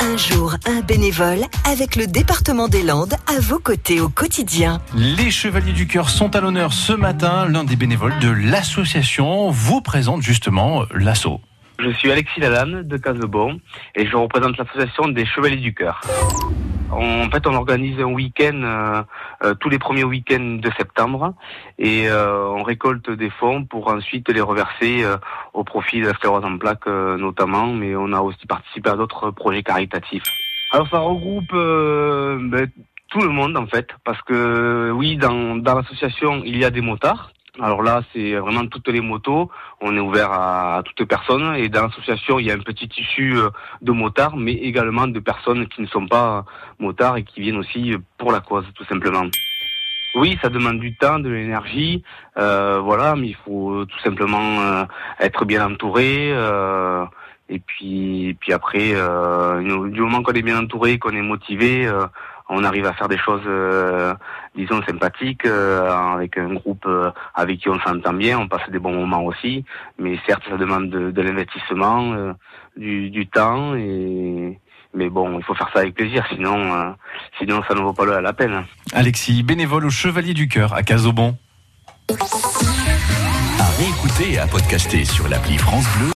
Un jour, un bénévole avec le département des Landes à vos côtés au quotidien. Les Chevaliers du Cœur sont à l'honneur ce matin. L'un des bénévoles de l'association vous présente justement l'assaut. Je suis Alexis Lalanne de Casebon et je représente l'association des Chevaliers du Cœur. En fait, on organise un week-end euh, euh, tous les premiers week-ends de septembre et euh, on récolte des fonds pour ensuite les reverser au profit de la sclérose en plaques notamment, mais on a aussi participé à d'autres projets caritatifs. Alors ça regroupe ben, tout le monde en fait, parce que oui, dans, dans l'association il y a des motards, alors là, c'est vraiment toutes les motos. On est ouvert à, toutes personnes. Et dans l'association, il y a un petit tissu euh, de motards, mais également de personnes qui ne sont pas motards et qui viennent aussi pour la cause, tout simplement. Oui, ça demande du temps, de l'énergie, euh, voilà, mais il faut tout simplement euh, être bien entouré. et puis, puis après, du moment qu'on est bien entouré, qu'on est motivé, on arrive à faire des choses, euh, disons, sympathiques, euh, avec un groupe euh, avec qui on s'entend bien, on passe des bons moments aussi, mais certes, ça demande de, l'investissement, du, temps, mais bon, il faut faire ça avec plaisir, sinon, sinon ça ne vaut pas la peine. Alexis, bénévole au Chevalier du Cœur à Casobon. À réécouter et à podcaster sur l'appli France Bleu.